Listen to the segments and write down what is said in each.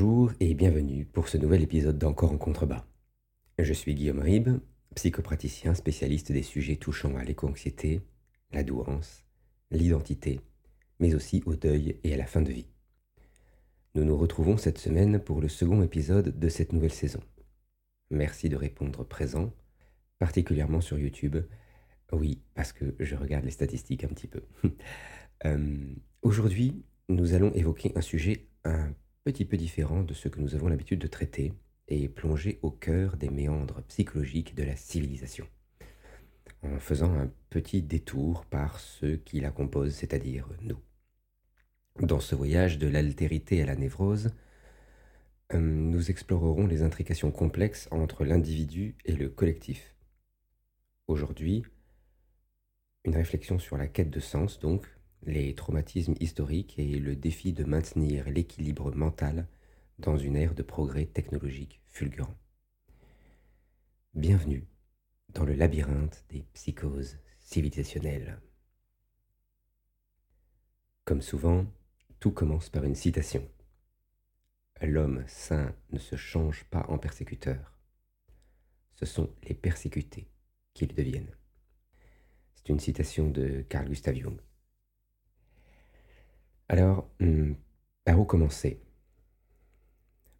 Bonjour et bienvenue pour ce nouvel épisode d'Encore en contrebas. Je suis Guillaume Ribes, psychopraticien spécialiste des sujets touchant à l'éco-anxiété, la douance, l'identité, mais aussi au deuil et à la fin de vie. Nous nous retrouvons cette semaine pour le second épisode de cette nouvelle saison. Merci de répondre présent, particulièrement sur YouTube. Oui, parce que je regarde les statistiques un petit peu. Euh, aujourd'hui, nous allons évoquer un sujet un petit peu différent de ce que nous avons l'habitude de traiter et plonger au cœur des méandres psychologiques de la civilisation, en faisant un petit détour par ceux qui la composent, c'est-à-dire nous. Dans ce voyage de l'altérité à la névrose, euh, nous explorerons les intrications complexes entre l'individu et le collectif. Aujourd'hui, une réflexion sur la quête de sens, donc, les traumatismes historiques et le défi de maintenir l'équilibre mental dans une ère de progrès technologique fulgurant. Bienvenue dans le labyrinthe des psychoses civilisationnelles. Comme souvent, tout commence par une citation. L'homme saint ne se change pas en persécuteur. Ce sont les persécutés qui le deviennent. C'est une citation de Carl Gustav Jung. Alors, hmm, par où commencer?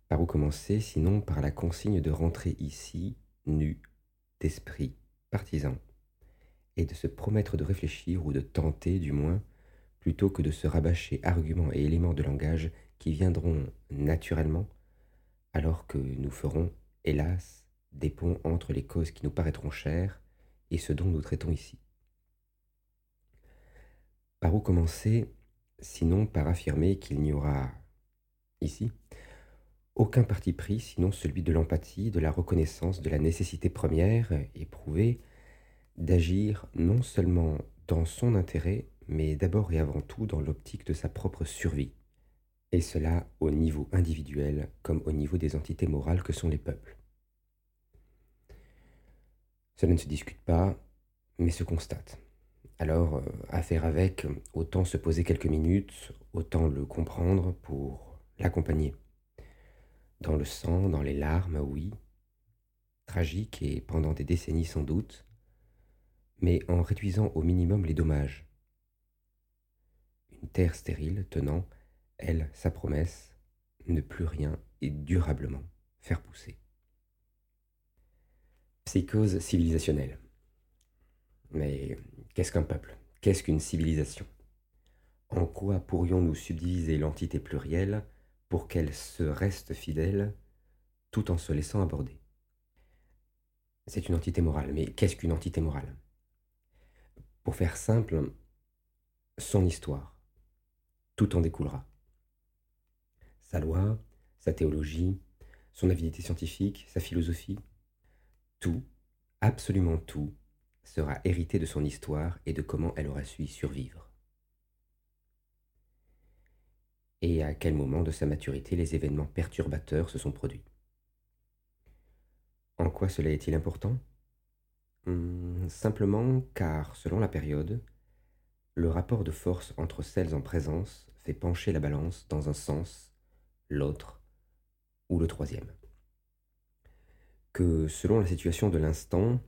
Par où commencer sinon par la consigne de rentrer ici, nu, d'esprit, partisan, et de se promettre de réfléchir ou de tenter du moins, plutôt que de se rabâcher arguments et éléments de langage qui viendront naturellement, alors que nous ferons, hélas, des ponts entre les causes qui nous paraîtront chères et ce dont nous traitons ici. Par où commencer? Sinon par affirmer qu'il n'y aura ici aucun parti pris sinon celui de l'empathie, de la reconnaissance de la nécessité première éprouvée d'agir non seulement dans son intérêt, mais d'abord et avant tout dans l'optique de sa propre survie, et cela au niveau individuel comme au niveau des entités morales que sont les peuples. Cela ne se discute pas, mais se constate. Alors, euh, à faire avec, autant se poser quelques minutes, autant le comprendre pour l'accompagner. Dans le sang, dans les larmes, oui, tragique et pendant des décennies sans doute, mais en réduisant au minimum les dommages. Une terre stérile tenant, elle, sa promesse, ne plus rien et durablement faire pousser. Psychose civilisationnelle. Mais Qu'est-ce qu'un peuple? Qu'est-ce qu'une civilisation? En quoi pourrions-nous subdiviser l'entité plurielle pour qu'elle se reste fidèle tout en se laissant aborder? C'est une entité morale, mais qu'est-ce qu'une entité morale? Pour faire simple, son histoire. Tout en découlera. Sa loi, sa théologie, son avidité scientifique, sa philosophie, tout, absolument tout, sera hérité de son histoire et de comment elle aura su survivre. Et à quel moment de sa maturité les événements perturbateurs se sont produits? En quoi cela est-il important? Hmm, Simplement car, selon la période, le rapport de force entre celles en présence fait pencher la balance dans un sens, l'autre ou le troisième. Que selon la situation de l'instant,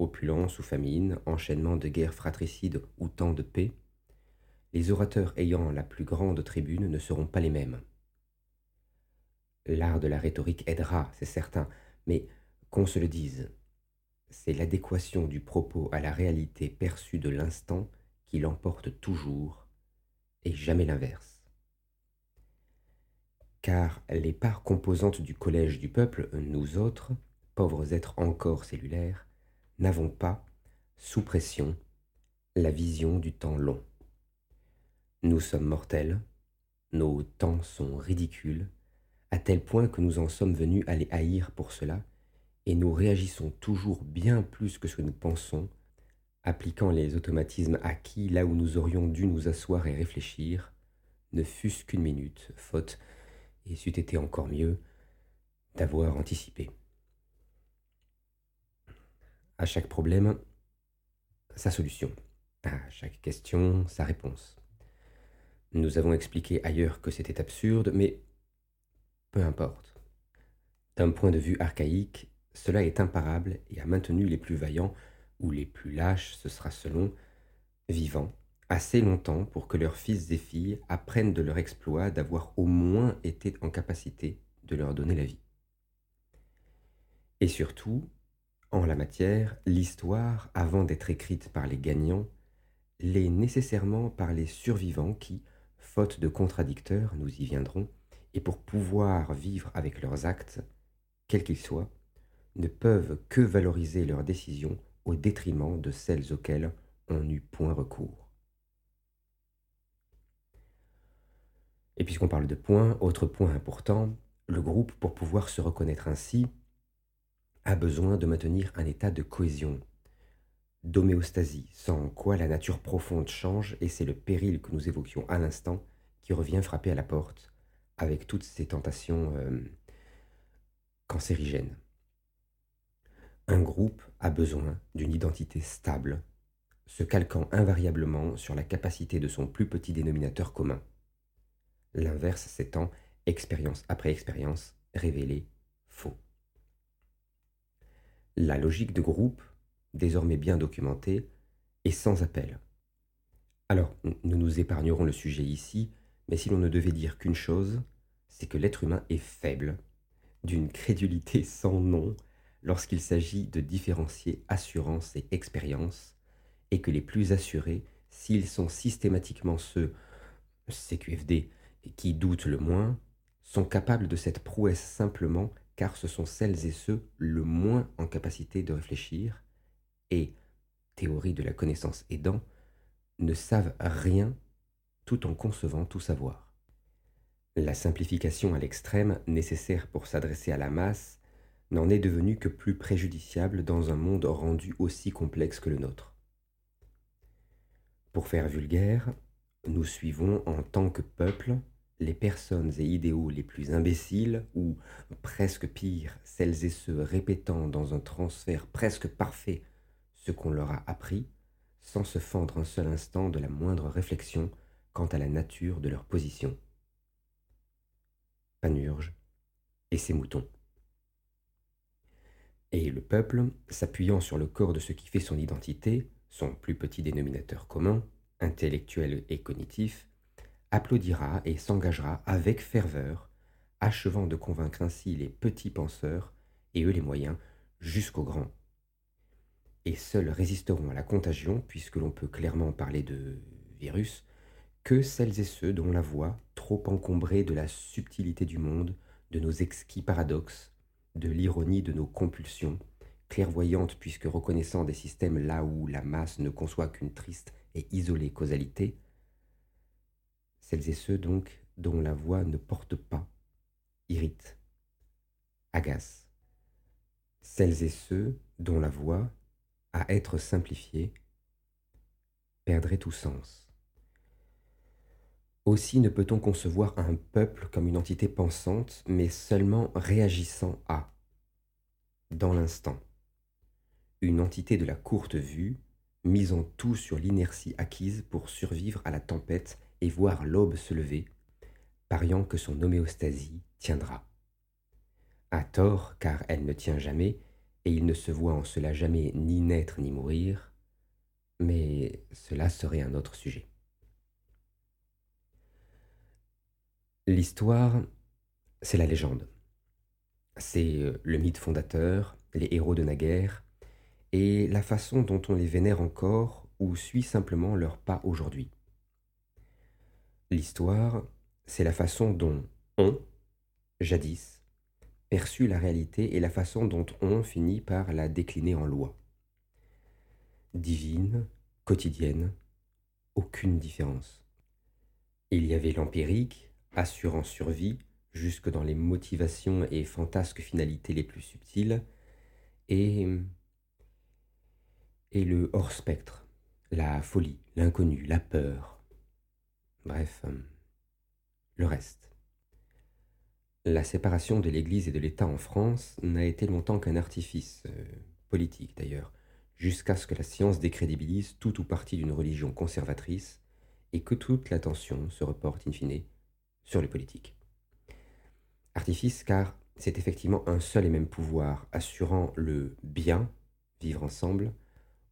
opulence ou famine, enchaînement de guerres fratricides ou temps de paix, les orateurs ayant la plus grande tribune ne seront pas les mêmes. L'art de la rhétorique aidera, c'est certain, mais qu'on se le dise, c'est l'adéquation du propos à la réalité perçue de l'instant qui l'emporte toujours, et jamais l'inverse. Car les parts composantes du collège du peuple, nous autres, pauvres êtres encore cellulaires, n'avons pas, sous pression, la vision du temps long. Nous sommes mortels, nos temps sont ridicules, à tel point que nous en sommes venus à les haïr pour cela, et nous réagissons toujours bien plus que ce que nous pensons, appliquant les automatismes acquis là où nous aurions dû nous asseoir et réfléchir, ne fût-ce qu'une minute, faute, et c'eût été encore mieux, d'avoir anticipé. À chaque problème, sa solution. À chaque question, sa réponse. Nous avons expliqué ailleurs que c'était absurde, mais peu importe. D'un point de vue archaïque, cela est imparable et a maintenu les plus vaillants, ou les plus lâches, ce sera selon, vivants, assez longtemps pour que leurs fils et filles apprennent de leur exploit d'avoir au moins été en capacité de leur donner la vie. Et surtout, en la matière, l'histoire, avant d'être écrite par les gagnants, l'est nécessairement par les survivants qui, faute de contradicteurs, nous y viendrons, et pour pouvoir vivre avec leurs actes, quels qu'ils soient, ne peuvent que valoriser leurs décisions au détriment de celles auxquelles on n'eut point recours. Et puisqu'on parle de points, autre point important, le groupe, pour pouvoir se reconnaître ainsi, a besoin de maintenir un état de cohésion, d'homéostasie, sans quoi la nature profonde change et c'est le péril que nous évoquions à l'instant qui revient frapper à la porte avec toutes ces tentations euh, cancérigènes. Un groupe a besoin d'une identité stable, se calquant invariablement sur la capacité de son plus petit dénominateur commun l'inverse s'étant, expérience après expérience, révélé faux. La logique de groupe, désormais bien documentée, est sans appel. Alors, nous nous épargnerons le sujet ici, mais si l'on ne devait dire qu'une chose, c'est que l'être humain est faible, d'une crédulité sans nom, lorsqu'il s'agit de différencier assurance et expérience, et que les plus assurés, s'ils sont systématiquement ceux, CQFD, qui doutent le moins, sont capables de cette prouesse simplement car ce sont celles et ceux le moins en capacité de réfléchir et, théorie de la connaissance aidant, ne savent rien tout en concevant tout savoir. La simplification à l'extrême nécessaire pour s'adresser à la masse n'en est devenue que plus préjudiciable dans un monde rendu aussi complexe que le nôtre. Pour faire vulgaire, nous suivons en tant que peuple les personnes et idéaux les plus imbéciles, ou presque pire, celles et ceux répétant dans un transfert presque parfait ce qu'on leur a appris, sans se fendre un seul instant de la moindre réflexion quant à la nature de leur position. Panurge et ses moutons. Et le peuple, s'appuyant sur le corps de ce qui fait son identité, son plus petit dénominateur commun, intellectuel et cognitif, applaudira et s'engagera avec ferveur, achevant de convaincre ainsi les petits penseurs, et eux les moyens, jusqu'aux grands. Et seuls résisteront à la contagion, puisque l'on peut clairement parler de virus, que celles et ceux dont la voix, trop encombrée de la subtilité du monde, de nos exquis paradoxes, de l'ironie de nos compulsions, clairvoyante puisque reconnaissant des systèmes là où la masse ne conçoit qu'une triste et isolée causalité, celles et ceux donc dont la voix ne porte pas, irrite, agace, celles et ceux dont la voix, à être simplifiée, perdrait tout sens. Aussi ne peut-on concevoir un peuple comme une entité pensante, mais seulement réagissant à, dans l'instant, une entité de la courte vue, misant tout sur l'inertie acquise pour survivre à la tempête et voir l'aube se lever, pariant que son homéostasie tiendra. À tort, car elle ne tient jamais, et il ne se voit en cela jamais ni naître ni mourir, mais cela serait un autre sujet. L'histoire, c'est la légende. C'est euh, le mythe fondateur, les héros de naguère, et la façon dont on les vénère encore ou suit simplement leur pas aujourd'hui. L'histoire, c'est la façon dont on, jadis, perçut la réalité et la façon dont on finit par la décliner en loi. Divine, quotidienne, aucune différence. Il y avait l'empirique, assurant survie, jusque dans les motivations et fantasques finalités les plus subtiles, et, et le hors-spectre, la folie, l'inconnu, la peur, Bref, euh, le reste. La séparation de l'Église et de l'État en France n'a été longtemps qu'un artifice, euh, politique d'ailleurs, jusqu'à ce que la science décrédibilise tout ou partie d'une religion conservatrice et que toute l'attention se reporte in fine sur les politiques. Artifice car c'est effectivement un seul et même pouvoir assurant le bien, vivre ensemble,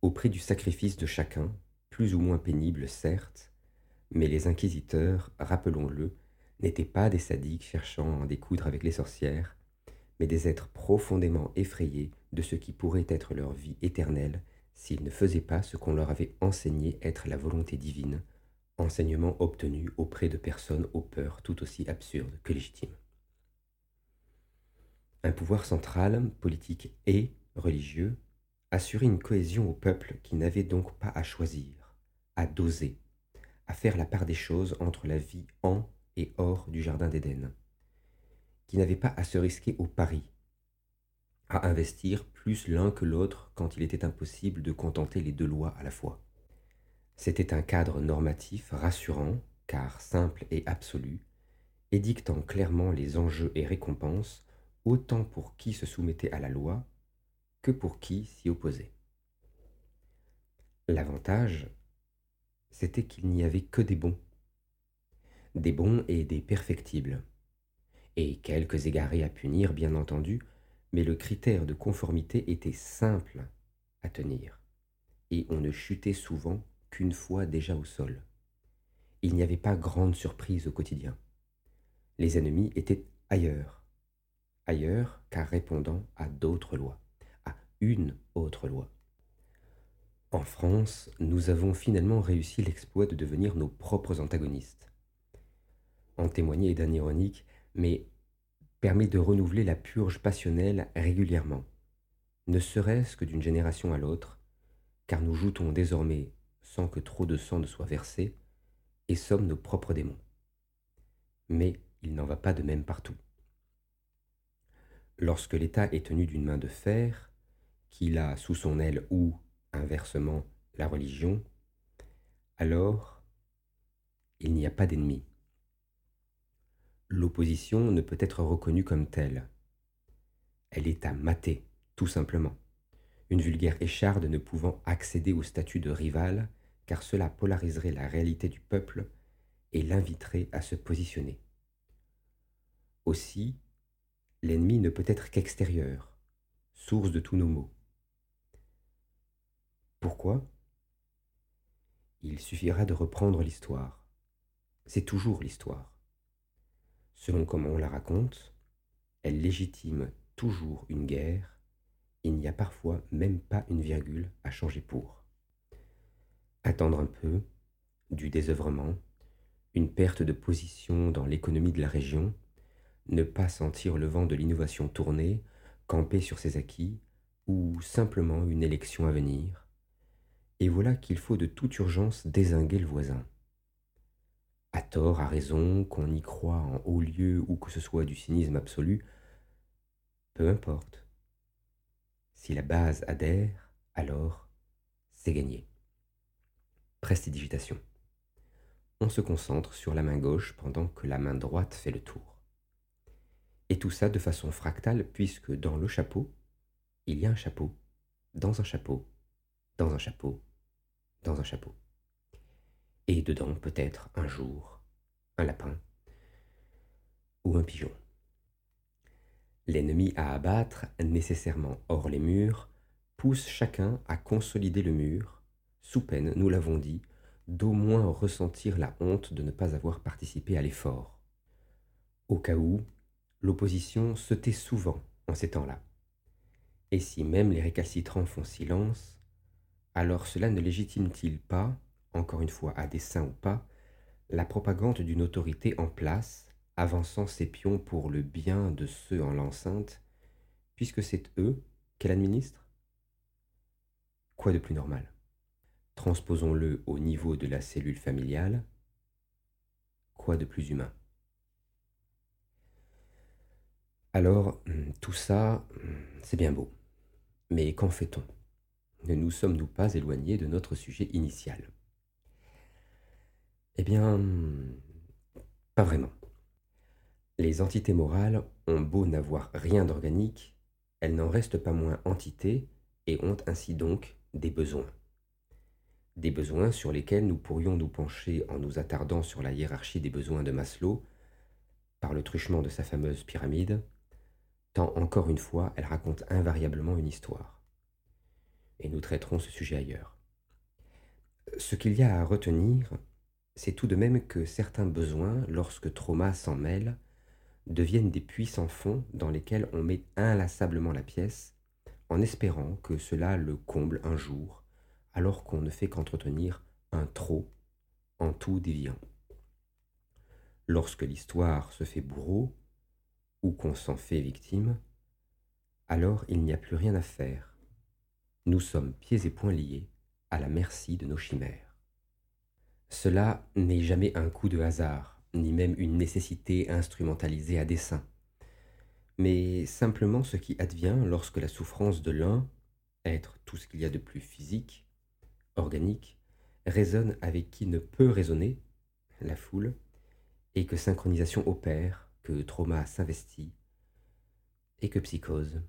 au prix du sacrifice de chacun, plus ou moins pénible certes, mais les inquisiteurs, rappelons-le, n'étaient pas des sadiques cherchant à en découdre avec les sorcières, mais des êtres profondément effrayés de ce qui pourrait être leur vie éternelle s'ils ne faisaient pas ce qu'on leur avait enseigné être la volonté divine, enseignement obtenu auprès de personnes aux peurs tout aussi absurdes que légitimes. Un pouvoir central, politique et religieux, assurait une cohésion au peuple qui n'avait donc pas à choisir, à doser, à faire la part des choses entre la vie en et hors du Jardin d'Éden, qui n'avait pas à se risquer au pari, à investir plus l'un que l'autre quand il était impossible de contenter les deux lois à la fois. C'était un cadre normatif rassurant, car simple et absolu, édictant clairement les enjeux et récompenses, autant pour qui se soumettait à la loi que pour qui s'y opposait. L'avantage, c'était qu'il n'y avait que des bons, des bons et des perfectibles, et quelques égarés à punir, bien entendu, mais le critère de conformité était simple à tenir, et on ne chutait souvent qu'une fois déjà au sol. Il n'y avait pas grande surprise au quotidien. Les ennemis étaient ailleurs, ailleurs car répondant à d'autres lois, à une autre loi. En France, nous avons finalement réussi l'exploit de devenir nos propres antagonistes. En témoigner d'un ironique, mais permet de renouveler la purge passionnelle régulièrement, ne serait-ce que d'une génération à l'autre, car nous joutons désormais sans que trop de sang ne soit versé, et sommes nos propres démons. Mais il n'en va pas de même partout. Lorsque l'État est tenu d'une main de fer, qu'il a sous son aile ou, inversement, la religion, alors il n'y a pas d'ennemi. L'opposition ne peut être reconnue comme telle. Elle est à mater, tout simplement. Une vulgaire écharde ne pouvant accéder au statut de rival, car cela polariserait la réalité du peuple et l'inviterait à se positionner. Aussi, l'ennemi ne peut être qu'extérieur, source de tous nos maux. Pourquoi? Il suffira de reprendre l'histoire. C'est toujours l'histoire. Selon comment on la raconte, elle légitime toujours une guerre, il n'y a parfois même pas une virgule à changer pour. Attendre un peu, du désœuvrement, une perte de position dans l'économie de la région, ne pas sentir le vent de l'innovation tourner, camper sur ses acquis, ou simplement une élection à venir. Et voilà qu'il faut de toute urgence désinguer le voisin. À tort, à raison, qu'on y croit en haut lieu ou que ce soit du cynisme absolu, peu importe. Si la base adhère, alors c'est gagné. Prestidigitation. On se concentre sur la main gauche pendant que la main droite fait le tour. Et tout ça de façon fractale, puisque dans le chapeau, il y a un chapeau, dans un chapeau, dans un chapeau, dans un chapeau. Et dedans, peut-être, un jour, un lapin ou un pigeon. L'ennemi à abattre, nécessairement hors les murs, pousse chacun à consolider le mur, sous peine, nous l'avons dit, d'au moins ressentir la honte de ne pas avoir participé à l'effort. Au cas où, l'opposition se tait souvent en ces temps-là. Et si même les récalcitrants font silence, alors cela ne légitime-t-il pas, encore une fois à dessein ou pas, la propagande d'une autorité en place, avançant ses pions pour le bien de ceux en l'enceinte, puisque c'est eux qu'elle administre? Quoi de plus normal? Transposons-le au niveau de la cellule familiale. Quoi de plus humain? Alors, hum, tout ça, hum, c'est bien beau. Mais qu'en fait-on? Ne nous sommes-nous pas éloignés de notre sujet initial? Eh bien, pas vraiment. Les entités morales ont beau n'avoir rien d'organique, elles n'en restent pas moins entités et ont ainsi donc des besoins. Des besoins sur lesquels nous pourrions nous pencher en nous attardant sur la hiérarchie des besoins de Maslow, par le truchement de sa fameuse pyramide, tant encore une fois elle raconte invariablement une histoire. Et nous traiterons ce sujet ailleurs. Ce qu'il y a à retenir, c'est tout de même que certains besoins, lorsque trauma s'en mêle, deviennent des puits sans fond dans lesquels on met inlassablement la pièce, en espérant que cela le comble un jour, alors qu'on ne fait qu'entretenir un trop en tout déviant. Lorsque l'histoire se fait bourreau, ou qu'on s'en fait victime, alors il n'y a plus rien à faire. Nous sommes pieds et poings liés à la merci de nos chimères. Cela n'est jamais un coup de hasard, ni même une nécessité instrumentalisée à dessein, mais simplement ce qui advient lorsque la souffrance de l'un, être tout ce qu'il y a de plus physique, organique, résonne avec qui ne peut raisonner, la foule, et que synchronisation opère, que trauma s'investit, et que psychose,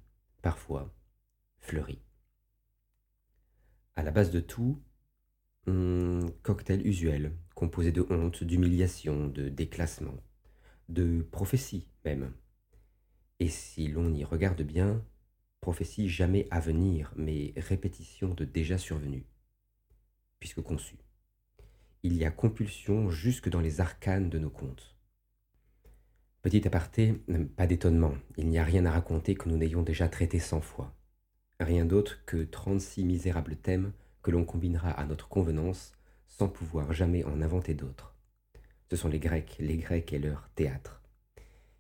parfois, fleurit. À la base de tout, un cocktail usuel, composé de honte, d'humiliation, de déclassement, de prophétie même. Et si l'on y regarde bien, prophétie jamais à venir, mais répétition de déjà survenu, puisque conçu. Il y a compulsion jusque dans les arcanes de nos contes. Petit aparté, pas d'étonnement, il n'y a rien à raconter que nous n'ayons déjà traité cent fois. Rien d'autre que trente-six misérables thèmes que l'on combinera à notre convenance sans pouvoir jamais en inventer d'autres. Ce sont les Grecs, les Grecs et leur théâtre.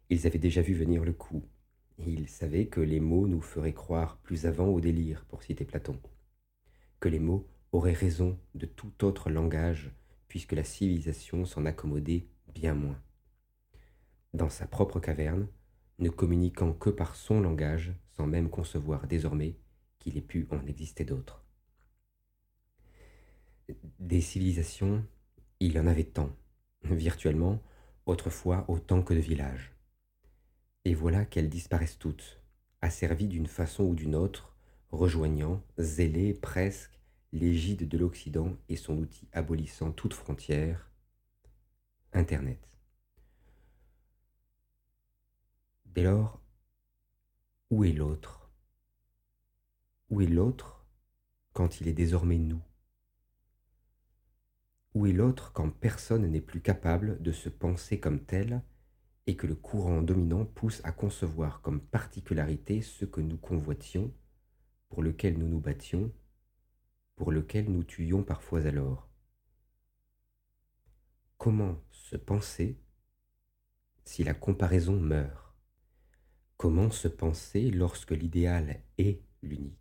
Ils avaient déjà vu venir le coup. Ils savaient que les mots nous feraient croire plus avant au délire, pour citer Platon. Que les mots auraient raison de tout autre langage, puisque la civilisation s'en accommodait bien moins. Dans sa propre caverne, ne communiquant que par son langage, sans même concevoir désormais qu'il ait pu en exister d'autres. Des civilisations, il y en avait tant, virtuellement, autrefois autant que de villages. Et voilà qu'elles disparaissent toutes, asservies d'une façon ou d'une autre, rejoignant, zélées presque, l'égide de l'Occident et son outil abolissant toute frontière, Internet. Dès lors, où est l'autre? Où est l'autre quand il est désormais nous? Où est l'autre quand personne n'est plus capable de se penser comme tel et que le courant dominant pousse à concevoir comme particularité ce que nous convoitions, pour lequel nous nous battions, pour lequel nous tuions parfois alors? Comment se penser si la comparaison meurt? Comment se penser lorsque l'idéal est l'unique?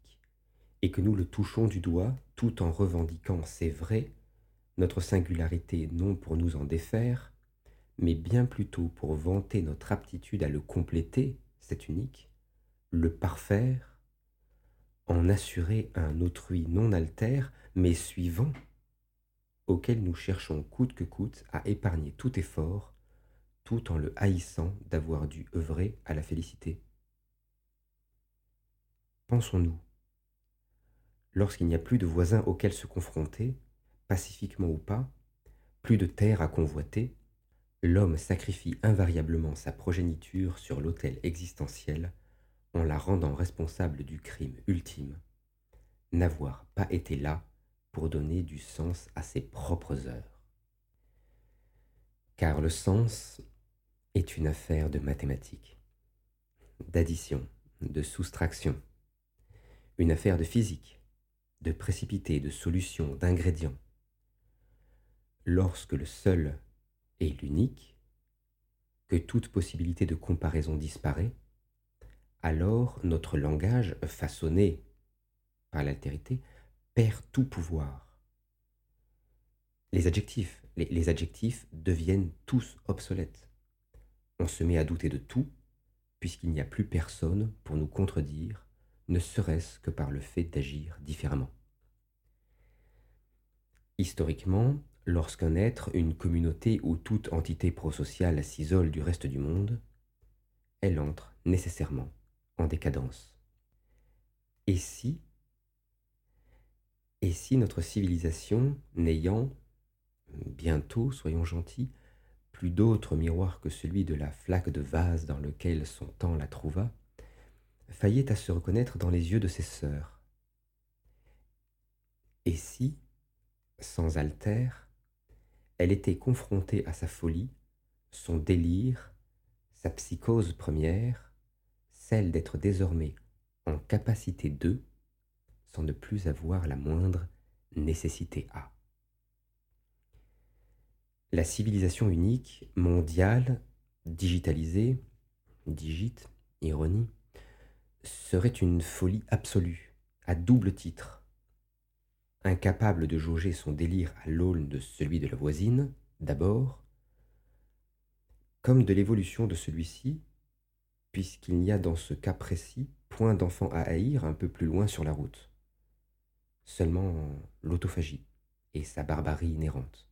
Et que nous le touchons du doigt tout en revendiquant, c'est vrai, notre singularité non pour nous en défaire, mais bien plutôt pour vanter notre aptitude à le compléter, cet unique, le parfaire, en assurer un autrui non altère, mais suivant, auquel nous cherchons coûte que coûte à épargner tout effort tout en le haïssant d'avoir dû œuvrer à la félicité. Pensons-nous, lorsqu'il n'y a plus de voisins auxquels se confronter, pacifiquement ou pas, plus de terre à convoiter, l'homme sacrifie invariablement sa progéniture sur l'autel existentiel en la rendant responsable du crime ultime, n'avoir pas été là pour donner du sens à ses propres heures. Car le sens est une affaire de mathématiques, d'addition, de soustraction, une affaire de physique, de précipité, de solution, d'ingrédients. Lorsque le seul est l'unique, que toute possibilité de comparaison disparaît, alors notre langage, façonné par l'altérité, perd tout pouvoir. Les adjectifs, les adjectifs deviennent tous obsolètes on se met à douter de tout, puisqu'il n'y a plus personne pour nous contredire, ne serait-ce que par le fait d'agir différemment. Historiquement, lorsqu'un être, une communauté ou toute entité prosociale s'isole du reste du monde, elle entre nécessairement en décadence. Et si Et si notre civilisation, n'ayant, bientôt, soyons gentils, plus d'autre miroir que celui de la flaque de vase dans lequel son temps la trouva, faillait à se reconnaître dans les yeux de ses sœurs. Et si, sans altère, elle était confrontée à sa folie, son délire, sa psychose première, celle d'être désormais en capacité de, sans ne plus avoir la moindre nécessité à. La civilisation unique, mondiale, digitalisée, digite, ironie, serait une folie absolue, à double titre. Incapable de jauger son délire à l'aune de celui de la voisine, d'abord, comme de l'évolution de celui-ci, puisqu'il n'y a dans ce cas précis point d'enfant à haïr un peu plus loin sur la route. Seulement l'autophagie et sa barbarie inhérente.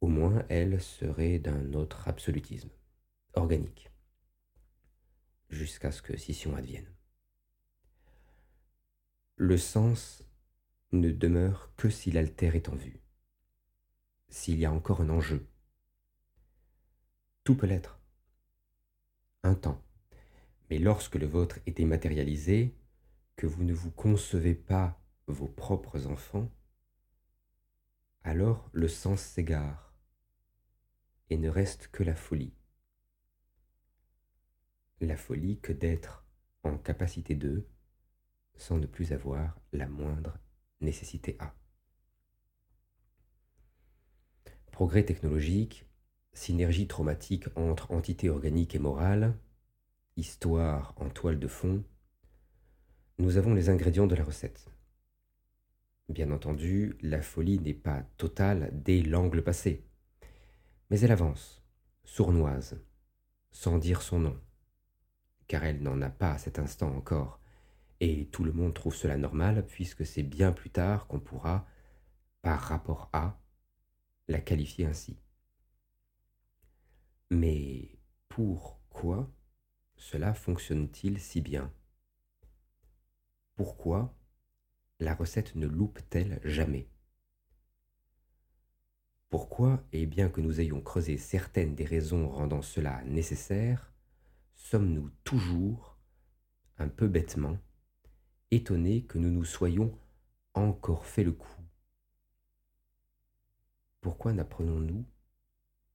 Au moins, elle serait d'un autre absolutisme, organique jusqu'à ce que scission advienne. Le sens ne demeure que si l'altère est en vue, s'il y a encore un enjeu. Tout peut l'être. Un temps. Mais lorsque le vôtre est dématérialisé, que vous ne vous concevez pas vos propres enfants, alors le sens s'égare et ne reste que la folie la folie que d'être en capacité de, sans ne plus avoir la moindre nécessité à. Progrès technologique, synergie traumatique entre entité organique et morale, histoire en toile de fond, nous avons les ingrédients de la recette. Bien entendu, la folie n'est pas totale dès l'angle passé, mais elle avance, sournoise, sans dire son nom, car elle n'en a pas à cet instant encore, et tout le monde trouve cela normal, puisque c'est bien plus tard qu'on pourra, par rapport à, la qualifier ainsi. Mais pourquoi cela fonctionne-t-il si bien? Pourquoi la recette ne loupe-t-elle jamais? Pourquoi, et bien que nous ayons creusé certaines des raisons rendant cela nécessaire, sommes-nous toujours, un peu bêtement, étonnés que nous nous soyons encore fait le coup? Pourquoi n'apprenons-nous,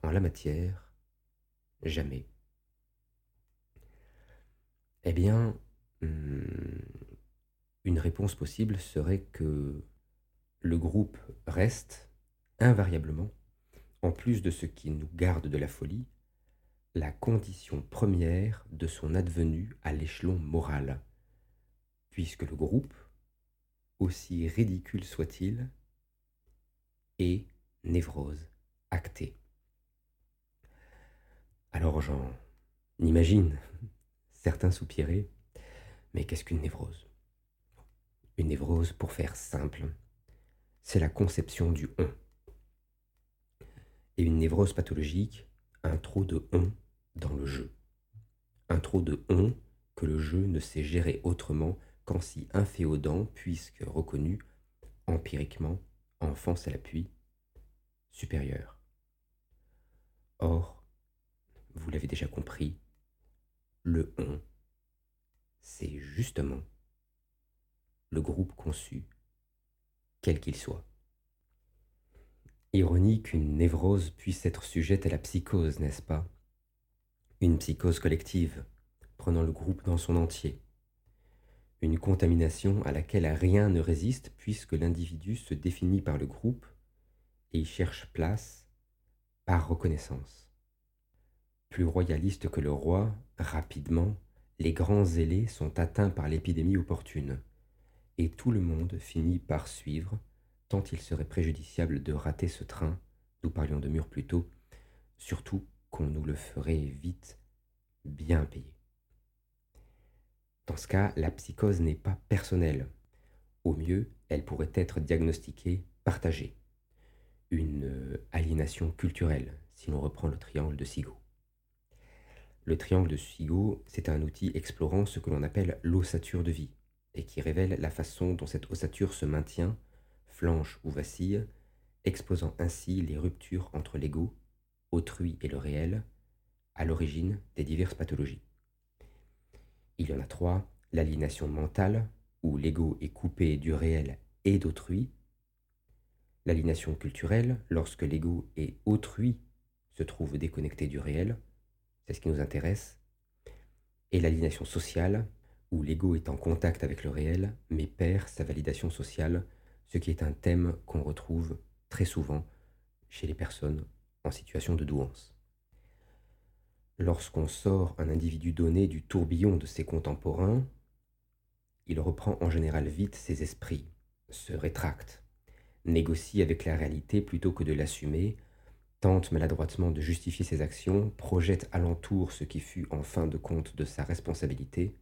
en la matière, jamais? Eh bien, hmm, une réponse possible serait que le groupe reste, invariablement, en plus de ce qui nous garde de la folie, la condition première de son advenue à l'échelon moral, puisque le groupe, aussi ridicule soit-il, est névrose actée. Alors j'en imagine certains soupirer, mais qu'est-ce qu'une névrose? Une névrose, pour faire simple, c'est la conception du on. Et une névrose pathologique, un trop de on dans le jeu. Un trop de on que le jeu ne sait gérer autrement qu'en s'y inféodant puisque reconnu empiriquement, enfance à l'appui, supérieur. Or, vous l'avez déjà compris, le on, c'est justement le groupe conçu, quel qu'il soit. Ironie qu'une névrose puisse être sujette à la psychose, n'est-ce pas? Une psychose collective, prenant le groupe dans son entier. Une contamination à laquelle rien ne résiste puisque l'individu se définit par le groupe et y cherche place par reconnaissance. Plus royaliste que le roi, rapidement, les grands zélés sont atteints par l'épidémie opportune, et tout le monde finit par suivre, tant il serait préjudiciable de rater ce train, nous parlions de mur plus tôt, surtout qu'on nous le ferait vite bien payer. Dans ce cas, la psychose n'est pas personnelle. Au mieux, elle pourrait être diagnostiquée, partagée. Une euh, aliénation culturelle, si l'on reprend le triangle de Sigo. Le triangle de Sigo, c'est un outil explorant ce que l'on appelle l'ossature de vie, et qui révèle la façon dont cette ossature se maintient, flanche ou vacille, exposant ainsi les ruptures entre l'ego autrui et le réel, à l'origine des diverses pathologies. Il y en a trois, l'aliénation mentale, où l'ego est coupé du réel et d'autrui, l'aliénation culturelle, lorsque l'ego et autrui se trouvent déconnectés du réel, c'est ce qui nous intéresse, et l'aliénation sociale, où l'ego est en contact avec le réel, mais perd sa validation sociale, ce qui est un thème qu'on retrouve très souvent chez les personnes situation de douance. Lorsqu'on sort un individu donné du tourbillon de ses contemporains, il reprend en général vite ses esprits, se rétracte, négocie avec la réalité plutôt que de l'assumer, tente maladroitement de justifier ses actions, projette alentour ce qui fut en fin de compte de sa responsabilité,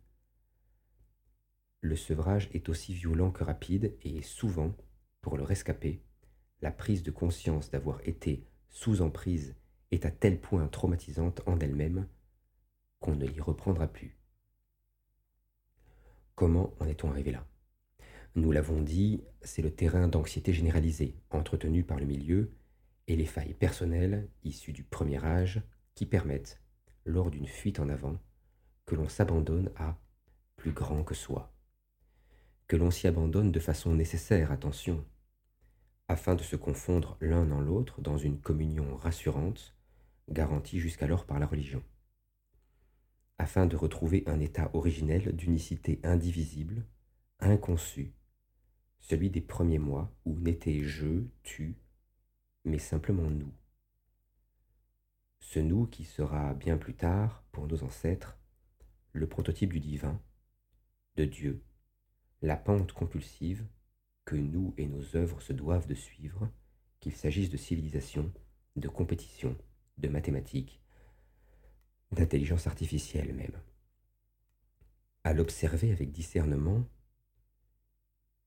le sevrage est aussi violent que rapide et souvent, pour le rescaper, la prise de conscience d'avoir été sous emprise est à tel point traumatisante en elle-même qu'on ne l'y reprendra plus. Comment en est-on arrivé là? Nous l'avons dit, c'est le terrain d'anxiété généralisée, entretenu par le milieu, et les failles personnelles, issues du premier âge, qui permettent, lors d'une fuite en avant, que l'on s'abandonne à plus grand que soi que l'on s'y abandonne de façon nécessaire, attention, afin de se confondre l'un dans l'autre dans une communion rassurante, garantie jusqu'alors par la religion, afin de retrouver un état originel d'unicité indivisible, inconçu, celui des premiers mois où n'était je, tu, mais simplement nous. Ce nous qui sera bien plus tard, pour nos ancêtres, le prototype du divin, de Dieu, la pente compulsive que nous et nos œuvres se doivent de suivre, qu'il s'agisse de civilisation, de compétition, de mathématiques, d'intelligence artificielle même. À l'observer avec discernement,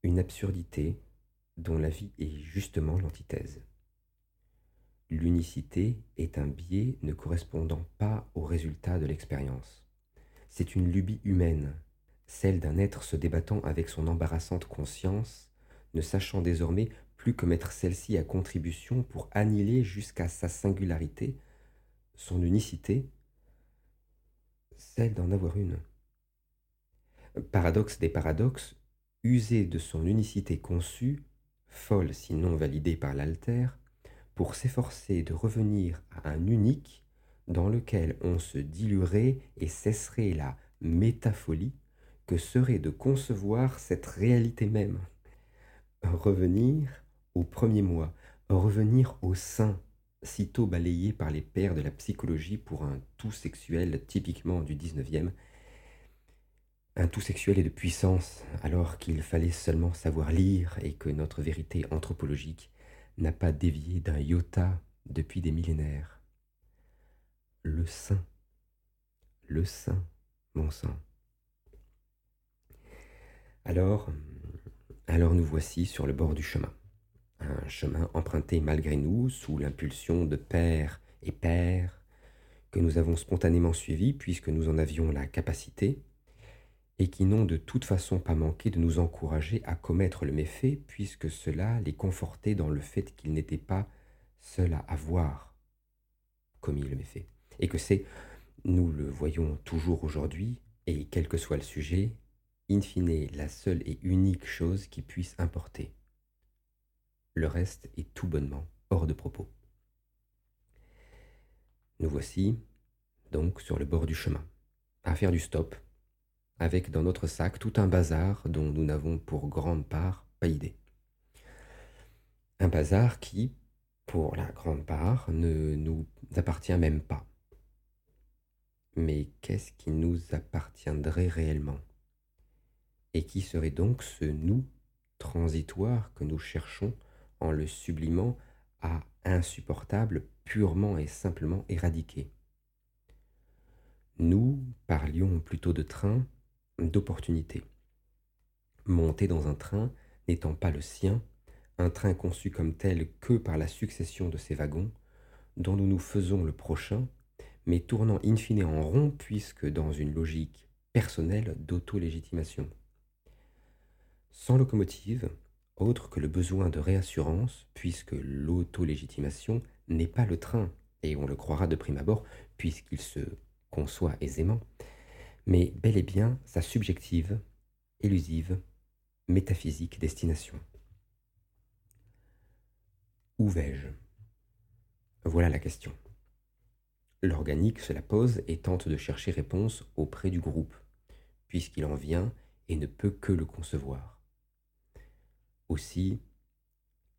une absurdité dont la vie est justement l'antithèse. L'unicité est un biais ne correspondant pas au résultat de l'expérience. C'est une lubie humaine celle d'un être se débattant avec son embarrassante conscience, ne sachant désormais plus que mettre celle-ci à contribution pour annihiler jusqu'à sa singularité, son unicité, celle d'en avoir une. Paradoxe des paradoxes, user de son unicité conçue, folle sinon validée par l'alter, pour s'efforcer de revenir à un unique dans lequel on se diluerait et cesserait la métafolie que serait de concevoir cette réalité même. Revenir au premier mois, revenir au sein, sitôt balayé par les pères de la psychologie pour un tout sexuel typiquement du 19e, un tout sexuel et de puissance, alors qu'il fallait seulement savoir lire et que notre vérité anthropologique n'a pas dévié d'un iota depuis des millénaires. Le sein, le sein, mon sang. Alors, alors nous voici sur le bord du chemin. Un chemin emprunté malgré nous sous l'impulsion de père et père que nous avons spontanément suivi puisque nous en avions la capacité et qui n'ont de toute façon pas manqué de nous encourager à commettre le méfait puisque cela les confortait dans le fait qu'ils n'étaient pas seuls à avoir commis le méfait et que c'est, nous le voyons toujours aujourd'hui, et quel que soit le sujet, in fine la seule et unique chose qui puisse importer. Le reste est tout bonnement hors de propos. Nous voici donc sur le bord du chemin, à faire du stop, avec dans notre sac tout un bazar dont nous n'avons pour grande part pas idée. Un bazar qui, pour la grande part, ne nous appartient même pas. Mais qu'est-ce qui nous appartiendrait réellement? Et qui serait donc ce nous transitoire que nous cherchons en le sublimant à insupportable purement et simplement éradiqué? Nous parlions plutôt de train, d'opportunité. Monter dans un train n'étant pas le sien, un train conçu comme tel que par la succession de ces wagons, dont nous nous faisons le prochain, mais tournant in fine en rond puisque dans une logique personnelle d'auto-légitimation sans locomotive, autre que le besoin de réassurance, puisque l'auto-légitimation n'est pas le train, et on le croira de prime abord, puisqu'il se conçoit aisément, mais bel et bien sa subjective, élusive, métaphysique destination. Où vais-je? Voilà la question. L'organique se la pose et tente de chercher réponse auprès du groupe, puisqu'il en vient et ne peut que le concevoir. Aussi,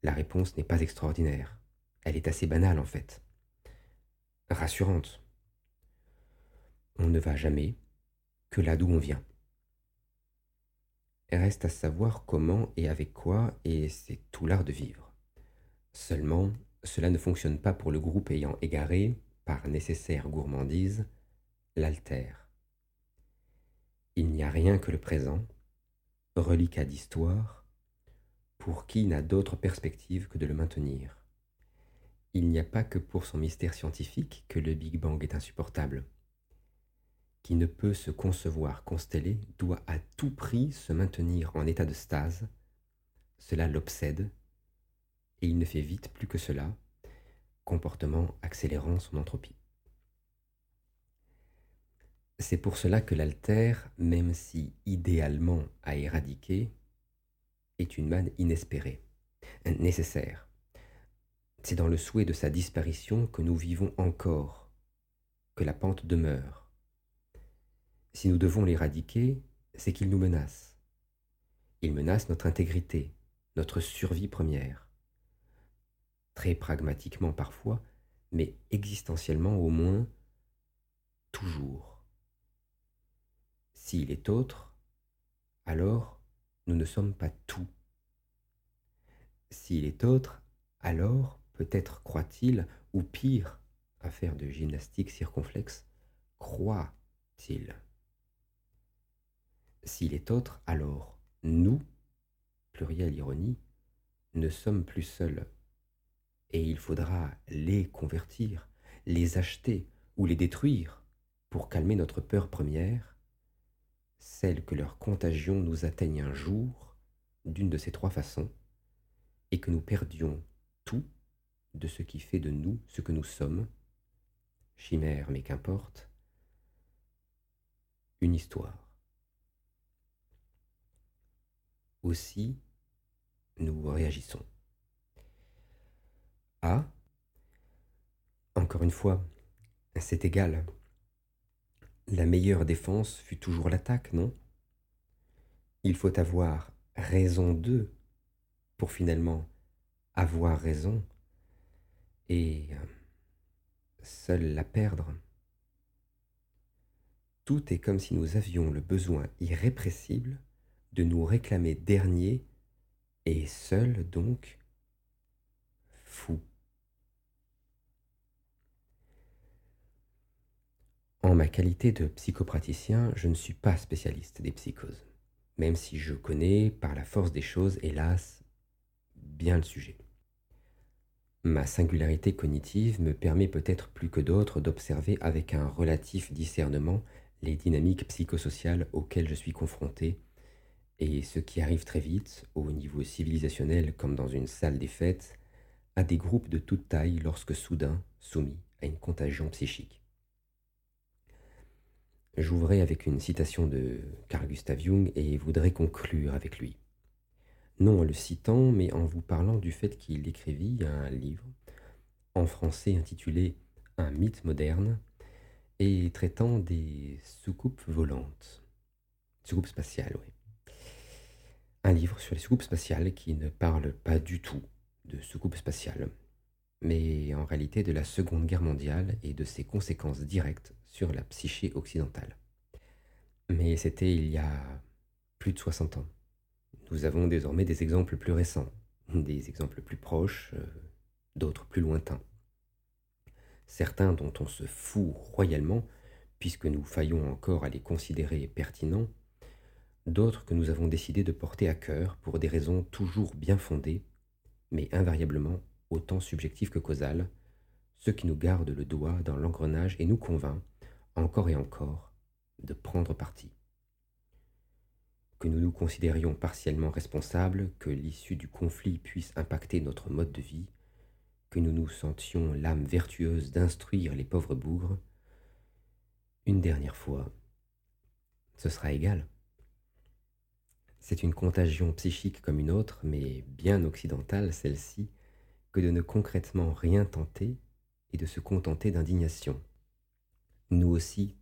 la réponse n'est pas extraordinaire. Elle est assez banale en fait. Rassurante. On ne va jamais que là d'où on vient. Reste à savoir comment et avec quoi, et c'est tout l'art de vivre. Seulement, cela ne fonctionne pas pour le groupe ayant égaré, par nécessaire gourmandise, l'altère. Il n'y a rien que le présent, reliquat d'histoire, pour qui n'a d'autre perspective que de le maintenir. Il n'y a pas que pour son mystère scientifique que le Big Bang est insupportable. Qui ne peut se concevoir constellé doit à tout prix se maintenir en état de stase. Cela l'obsède, et il ne fait vite plus que cela, comportement accélérant son entropie. C'est pour cela que l'altère, même si idéalement à éradiquer, est une manne inespérée, nécessaire. C'est dans le souhait de sa disparition que nous vivons encore, que la pente demeure. Si nous devons l'éradiquer, c'est qu'il nous menace. Il menace notre intégrité, notre survie première. Très pragmatiquement parfois, mais existentiellement au moins, toujours. S'il est autre, alors nous ne sommes pas tout. S'il est autre, alors peut-être croit-il, ou pire, à faire de gymnastique circonflexe, croit-il. S'il est autre, alors nous, pluriel ironie, ne sommes plus seuls. Et il faudra les convertir, les acheter ou les détruire pour calmer notre peur première celle que leur contagion nous atteigne un jour d'une de ces trois façons, et que nous perdions tout de ce qui fait de nous ce que nous sommes, chimère mais qu'importe, une histoire. Aussi, nous réagissons. Ah, encore une fois, c'est égal. La meilleure défense fut toujours l'attaque, non? Il faut avoir raison d'eux pour finalement avoir raison et euh, seule la perdre. Tout est comme si nous avions le besoin irrépressible de nous réclamer dernier et seul donc fou. En ma qualité de psychopraticien, je ne suis pas spécialiste des psychoses, même si je connais, par la force des choses, hélas, bien le sujet. Ma singularité cognitive me permet peut-être plus que d'autres d'observer avec un relatif discernement les dynamiques psychosociales auxquelles je suis confronté, et ce qui arrive très vite, au niveau civilisationnel comme dans une salle des fêtes, à des groupes de toute taille lorsque soudain soumis à une contagion psychique. J'ouvrais avec une citation de Carl Gustav Jung et voudrais conclure avec lui. Non en le citant, mais en vous parlant du fait qu'il écrivit un livre en français intitulé Un mythe moderne et traitant des soucoupes volantes. Soucoupes spatiales, oui. Un livre sur les soucoupes spatiales qui ne parle pas du tout de soucoupes spatiales, mais en réalité de la Seconde Guerre mondiale et de ses conséquences directes sur la psyché occidentale. Mais c'était il y a plus de 60 ans. Nous avons désormais des exemples plus récents, des exemples plus proches, euh, d'autres plus lointains. Certains dont on se fout royalement, puisque nous faillons encore à les considérer pertinents, d'autres que nous avons décidé de porter à cœur pour des raisons toujours bien fondées, mais invariablement autant subjectives que causales, ce qui nous garde le doigt dans l'engrenage et nous convainc, encore et encore, de prendre parti. Que nous nous considérions partiellement responsables, que l'issue du conflit puisse impacter notre mode de vie, que nous nous sentions l'âme vertueuse d'instruire les pauvres bougres, une dernière fois, ce sera égal. C'est une contagion psychique comme une autre, mais bien occidentale celle-ci, que de ne concrètement rien tenter et de se contenter d'indignation. Nous aussi,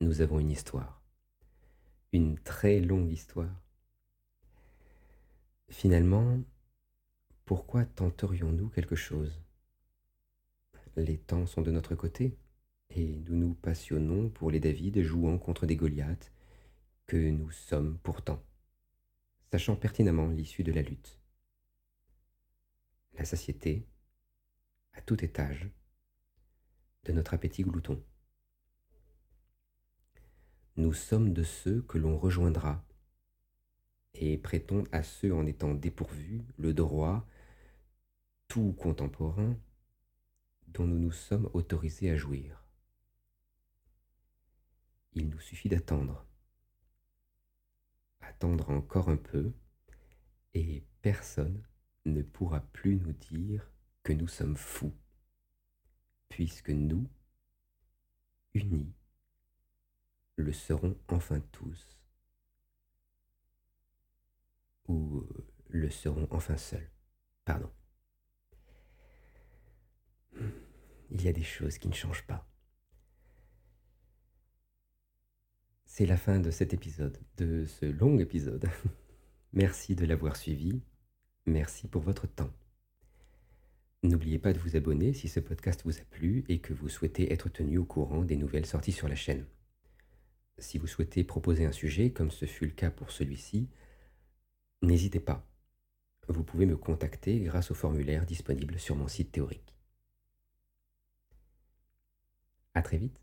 nous avons une histoire. Une très longue histoire. Finalement, pourquoi tenterions-nous quelque chose? Les temps sont de notre côté, et nous nous passionnons pour les David jouant contre des Goliaths, que nous sommes pourtant, sachant pertinemment l'issue de la lutte. La satiété, à tout étage, de notre appétit glouton. Nous sommes de ceux que l'on rejoindra, et prêtons à ceux en étant dépourvus le droit tout contemporain dont nous nous sommes autorisés à jouir. Il nous suffit d'attendre, attendre encore un peu, et personne ne pourra plus nous dire que nous sommes fous, puisque nous, unis, le serons enfin tous, ou le serons enfin seuls. Pardon. il y a des choses qui ne changent pas. C'est la fin de cet épisode, de ce long épisode. Merci de l'avoir suivi. Merci pour votre temps. N'oubliez pas de vous abonner si ce podcast vous a plu et que vous souhaitez être tenu au courant des nouvelles sorties sur la chaîne. Si vous souhaitez proposer un sujet, comme ce fut le cas pour celui-ci, n'hésitez pas. Vous pouvez me contacter grâce au formulaire disponible sur mon site théorique. À très vite.